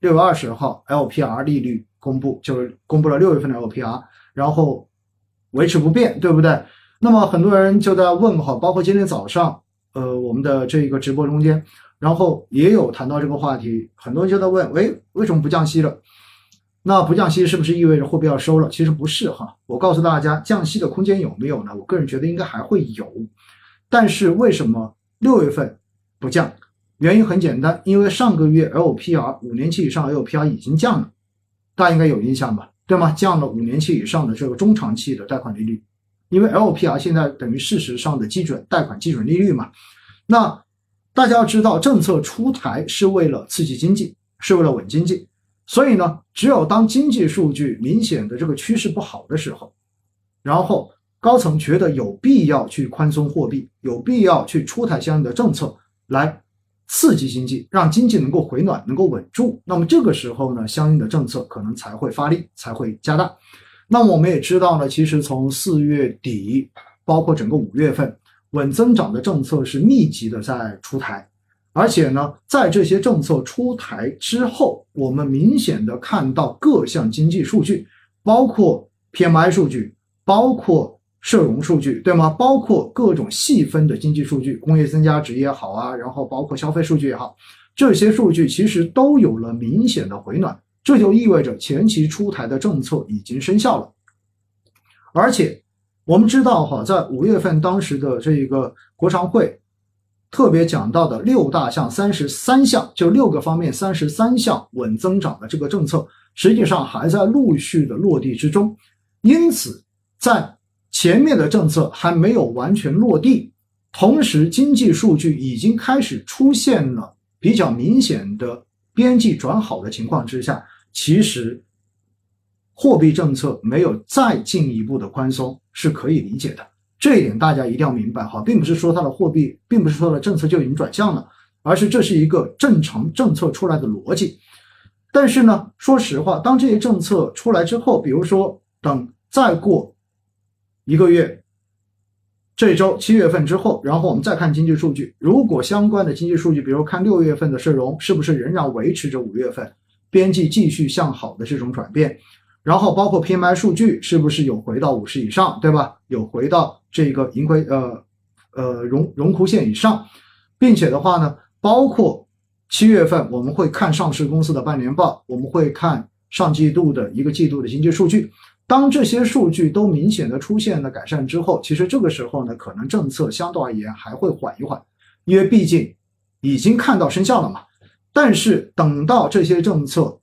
六月二十号 LPR 利率公布，就是公布了六月份的 LPR，然后维持不变，对不对？那么很多人就在问哈，包括今天早上，呃，我们的这一个直播中间，然后也有谈到这个话题，很多人就在问，喂，为什么不降息了？那不降息是不是意味着货币要收了？其实不是哈，我告诉大家，降息的空间有没有呢？我个人觉得应该还会有，但是为什么六月份不降？原因很简单，因为上个月 LPR 五年期以上 LPR 已经降了，大家应该有印象吧？对吗？降了五年期以上的这个中长期的贷款利率，因为 LPR 现在等于事实上的基准贷款基准利率嘛。那大家要知道，政策出台是为了刺激经济，是为了稳经济。所以呢，只有当经济数据明显的这个趋势不好的时候，然后高层觉得有必要去宽松货币，有必要去出台相应的政策来刺激经济，让经济能够回暖，能够稳住。那么这个时候呢，相应的政策可能才会发力，才会加大。那么我们也知道呢，其实从四月底，包括整个五月份，稳增长的政策是密集的在出台。而且呢，在这些政策出台之后，我们明显的看到各项经济数据，包括 PMI 数据，包括社融数据，对吗？包括各种细分的经济数据，工业增加值也好啊，然后包括消费数据也好，这些数据其实都有了明显的回暖，这就意味着前期出台的政策已经生效了。而且我们知道哈，在五月份当时的这个国常会。特别讲到的六大项、三十三项，就六个方面、三十三项稳增长的这个政策，实际上还在陆续的落地之中。因此，在前面的政策还没有完全落地，同时经济数据已经开始出现了比较明显的边际转好的情况之下，其实货币政策没有再进一步的宽松是可以理解的。这一点大家一定要明白哈，并不是说它的货币，并不是说的政策就已经转向了，而是这是一个正常政策出来的逻辑。但是呢，说实话，当这些政策出来之后，比如说等再过一个月，这周七月份之后，然后我们再看经济数据，如果相关的经济数据，比如看六月份的社融是不是仍然维持着五月份边际继续向好的这种转变？然后包括 PMI 数据是不是有回到五十以上，对吧？有回到这个盈亏呃呃荣荣枯线以上，并且的话呢，包括七月份我们会看上市公司的半年报，我们会看上季度的一个季度的经济数据。当这些数据都明显的出现了改善之后，其实这个时候呢，可能政策相对而言还会缓一缓，因为毕竟已经看到生效了嘛。但是等到这些政策，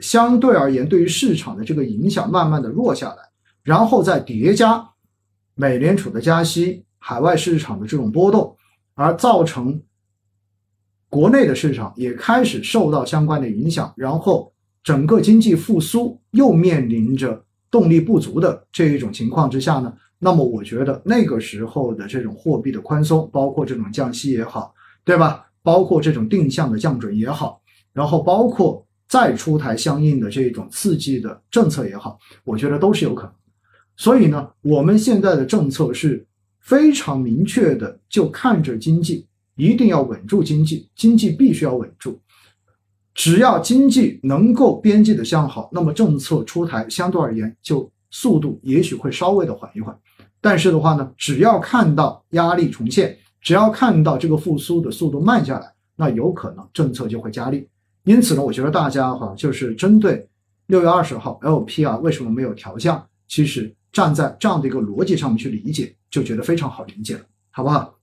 相对而言，对于市场的这个影响慢慢的弱下来，然后再叠加美联储的加息、海外市场的这种波动，而造成国内的市场也开始受到相关的影响，然后整个经济复苏又面临着动力不足的这一种情况之下呢，那么我觉得那个时候的这种货币的宽松，包括这种降息也好，对吧？包括这种定向的降准也好，然后包括。再出台相应的这种刺激的政策也好，我觉得都是有可能。所以呢，我们现在的政策是非常明确的，就看着经济一定要稳住经济，经济必须要稳住。只要经济能够边际的向好，那么政策出台相对而言就速度也许会稍微的缓一缓。但是的话呢，只要看到压力重现，只要看到这个复苏的速度慢下来，那有可能政策就会加力。因此呢，我觉得大家哈，就是针对六月二十号 LPR 为什么没有调降，其实站在这样的一个逻辑上面去理解，就觉得非常好理解了，好不好？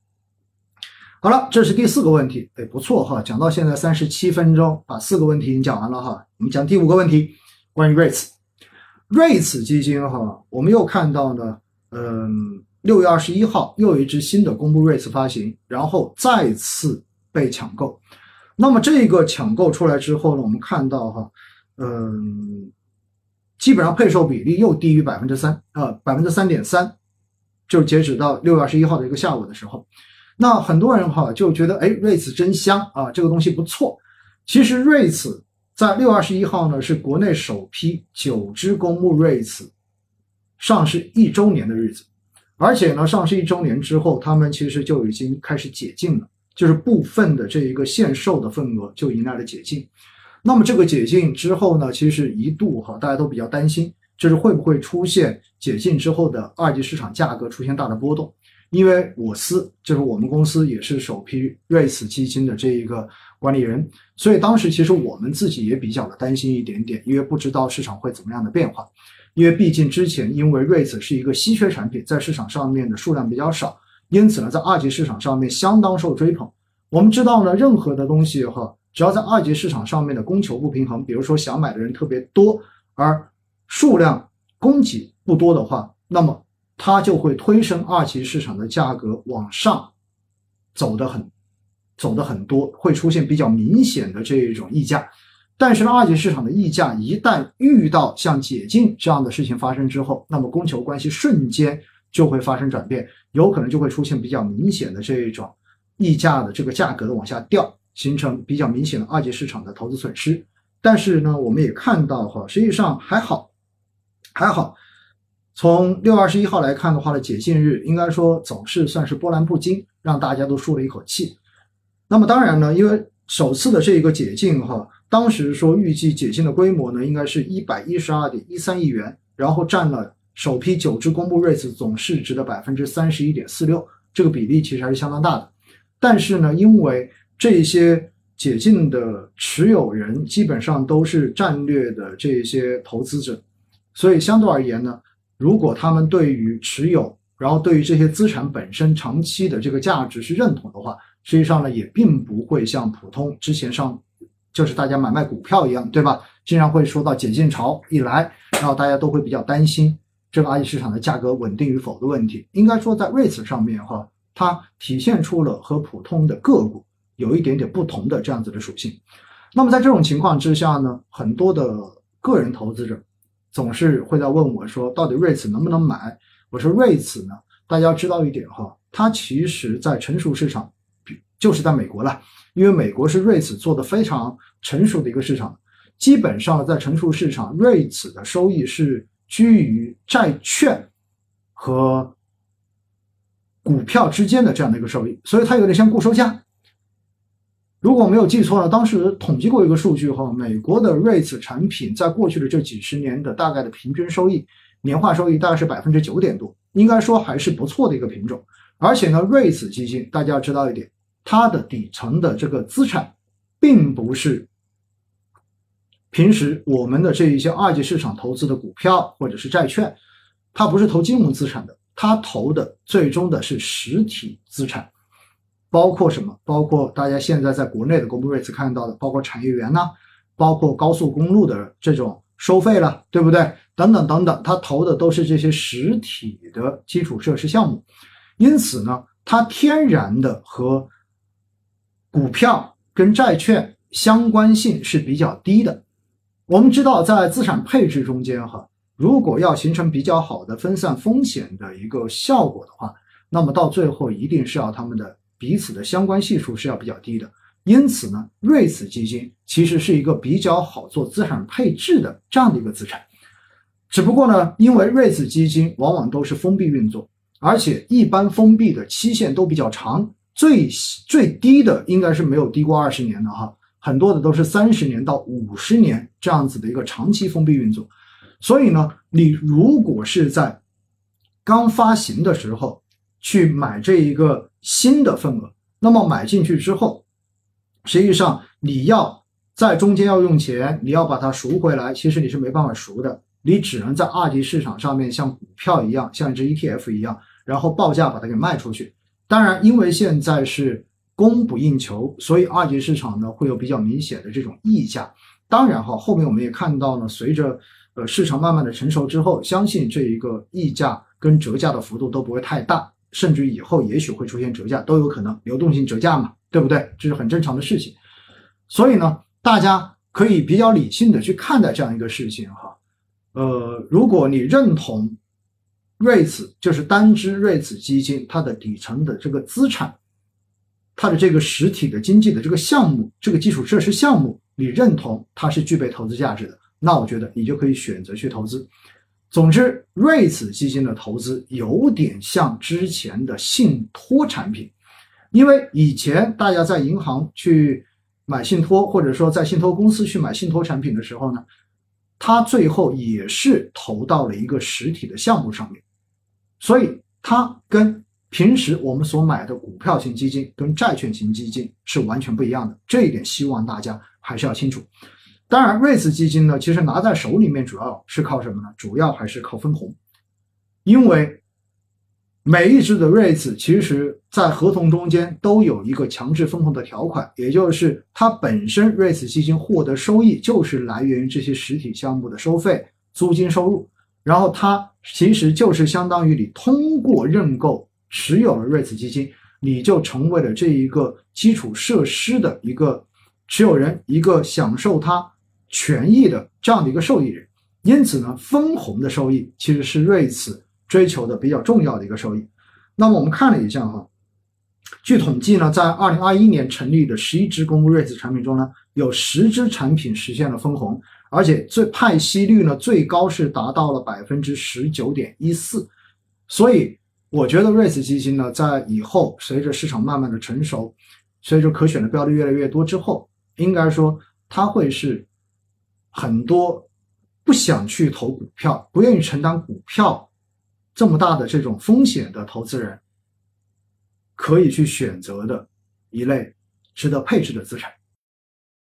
好了，这是第四个问题，哎，不错哈，讲到现在三十七分钟，把四个问题已经讲完了哈。我们讲第五个问题，关于 REITs，瑞慈基金哈，我们又看到呢，嗯，六月二十一号又有一支新的公布 REITs 发行，然后再次被抢购。那么这个抢购出来之后呢，我们看到哈，嗯，基本上配售比例又低于百分之三啊，百分之三点三，就截止到六月二十一号的一个下午的时候，那很多人哈就觉得，哎，瑞慈真香啊，这个东西不错。其实瑞慈在六月二十一号呢是国内首批九只公募瑞慈上市一周年的日子，而且呢上市一周年之后，他们其实就已经开始解禁了。就是部分的这一个限售的份额就迎来了解禁，那么这个解禁之后呢，其实一度哈大家都比较担心，就是会不会出现解禁之后的二级市场价格出现大的波动？因为我司就是我们公司也是首批瑞慈基金的这一个管理人，所以当时其实我们自己也比较的担心一点点，因为不知道市场会怎么样的变化。因为毕竟之前因为瑞慈是一个稀缺产品，在市场上面的数量比较少，因此呢，在二级市场上面相当受追捧。我们知道呢，任何的东西哈，只要在二级市场上面的供求不平衡，比如说想买的人特别多，而数量供给不多的话，那么。它就会推升二级市场的价格往上走得很，走得很多，会出现比较明显的这种溢价。但是呢，二级市场的溢价一旦遇到像解禁这样的事情发生之后，那么供求关系瞬间就会发生转变，有可能就会出现比较明显的这种溢价的这个价格的往下掉，形成比较明显的二级市场的投资损失。但是呢，我们也看到哈，实际上还好，还好。从六月二十一号来看的话呢，解禁日应该说走势算是波澜不惊，让大家都舒了一口气。那么当然呢，因为首次的这一个解禁哈，当时说预计解禁的规模呢，应该是一百一十二点一三亿元，然后占了首批九只公布 REITs 总市值的百分之三十一点四六，这个比例其实还是相当大的。但是呢，因为这些解禁的持有人基本上都是战略的这些投资者，所以相对而言呢。如果他们对于持有，然后对于这些资产本身长期的这个价值是认同的话，实际上呢，也并不会像普通之前上，就是大家买卖股票一样，对吧？经常会说到解禁潮一来，然后大家都会比较担心这个二级市场的价格稳定与否的问题。应该说，在瑞慈上面哈，它体现出了和普通的个股有一点点不同的这样子的属性。那么在这种情况之下呢，很多的个人投资者。总是会在问我说，到底瑞慈能不能买？我说瑞慈呢，大家要知道一点哈，它其实在成熟市场，就是在美国了，因为美国是瑞慈做的非常成熟的一个市场，基本上在成熟市场，瑞慈的收益是居于债券和股票之间的这样的一个收益，所以它有点像固收加。如果没有记错呢，当时统计过一个数据哈，美国的 REITs 产品在过去的这几十年的大概的平均收益，年化收益大概是百分之九点多，应该说还是不错的一个品种。而且呢，REITs 基金大家要知道一点，它的底层的这个资产，并不是平时我们的这一些二级市场投资的股票或者是债券，它不是投金融资产的，它投的最终的是实体资产。包括什么？包括大家现在在国内的公布瑞 s 看到的，包括产业园呐，包括高速公路的这种收费了，对不对？等等等等，它投的都是这些实体的基础设施项目，因此呢，它天然的和股票跟债券相关性是比较低的。我们知道，在资产配置中间，哈，如果要形成比较好的分散风险的一个效果的话，那么到最后一定是要他们的。彼此的相关系数是要比较低的，因此呢，瑞慈基金其实是一个比较好做资产配置的这样的一个资产。只不过呢，因为瑞慈基金往往都是封闭运作，而且一般封闭的期限都比较长，最最低的应该是没有低过二十年的哈，很多的都是三十年到五十年这样子的一个长期封闭运作。所以呢，你如果是在刚发行的时候去买这一个。新的份额，那么买进去之后，实际上你要在中间要用钱，你要把它赎回来，其实你是没办法赎的，你只能在二级市场上面像股票一样，像一只 ETF 一样，然后报价把它给卖出去。当然，因为现在是供不应求，所以二级市场呢会有比较明显的这种溢价。当然哈，后面我们也看到呢，随着呃市场慢慢的成熟之后，相信这一个溢价跟折价的幅度都不会太大。甚至以后也许会出现折价都有可能，流动性折价嘛，对不对？这是很正常的事情。所以呢，大家可以比较理性的去看待这样一个事情哈。呃，如果你认同瑞慈就是单只瑞慈基金它的底层的这个资产，它的这个实体的经济的这个项目，这个基础设施项目，你认同它是具备投资价值的，那我觉得你就可以选择去投资。总之，瑞慈基金的投资有点像之前的信托产品，因为以前大家在银行去买信托，或者说在信托公司去买信托产品的时候呢，它最后也是投到了一个实体的项目上面，所以它跟平时我们所买的股票型基金跟债券型基金是完全不一样的，这一点希望大家还是要清楚。当然，瑞慈基金呢，其实拿在手里面主要是靠什么呢？主要还是靠分红，因为每一只的瑞慈其实在合同中间都有一个强制分红的条款，也就是它本身瑞慈基金获得收益就是来源于这些实体项目的收费、租金收入，然后它其实就是相当于你通过认购持有了瑞慈基金，你就成为了这一个基础设施的一个持有人，一个享受它。权益的这样的一个受益人，因此呢，分红的收益其实是瑞慈追求的比较重要的一个收益。那么我们看了一下哈，据统计呢，在二零二一年成立的十一只公募瑞慈产品中呢，有十只产品实现了分红，而且最派息率呢最高是达到了百分之十九点一四。所以我觉得瑞慈基金呢，在以后随着市场慢慢的成熟，随着可选的标的越来越多之后，应该说它会是。很多不想去投股票、不愿意承担股票这么大的这种风险的投资人，可以去选择的一类值得配置的资产。